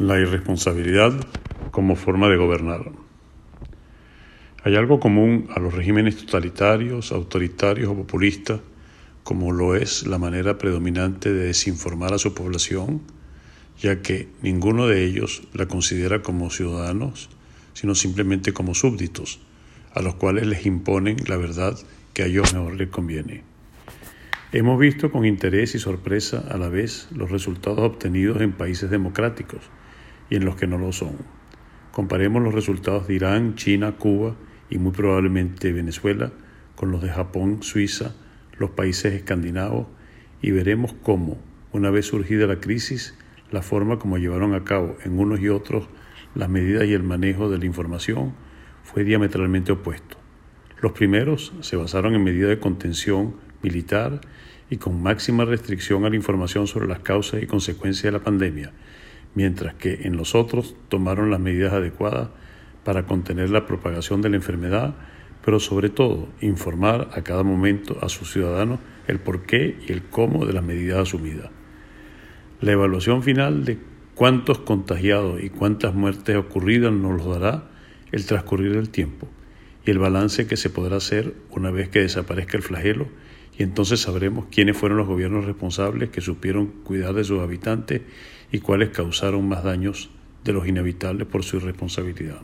la irresponsabilidad como forma de gobernar. Hay algo común a los regímenes totalitarios, autoritarios o populistas, como lo es la manera predominante de desinformar a su población, ya que ninguno de ellos la considera como ciudadanos, sino simplemente como súbditos, a los cuales les imponen la verdad que a ellos mejor les conviene. Hemos visto con interés y sorpresa a la vez los resultados obtenidos en países democráticos, y en los que no lo son. Comparemos los resultados de Irán, China, Cuba y muy probablemente Venezuela con los de Japón, Suiza, los países escandinavos y veremos cómo, una vez surgida la crisis, la forma como llevaron a cabo en unos y otros las medidas y el manejo de la información fue diametralmente opuesto. Los primeros se basaron en medidas de contención militar y con máxima restricción a la información sobre las causas y consecuencias de la pandemia, mientras que en los otros tomaron las medidas adecuadas para contener la propagación de la enfermedad, pero sobre todo informar a cada momento a sus ciudadanos el porqué y el cómo de las medidas asumidas. La evaluación final de cuántos contagiados y cuántas muertes ocurridas nos dará el transcurrir del tiempo y el balance que se podrá hacer una vez que desaparezca el flagelo y entonces sabremos quiénes fueron los gobiernos responsables que supieron cuidar de sus habitantes y cuáles causaron más daños de los inevitables por su irresponsabilidad.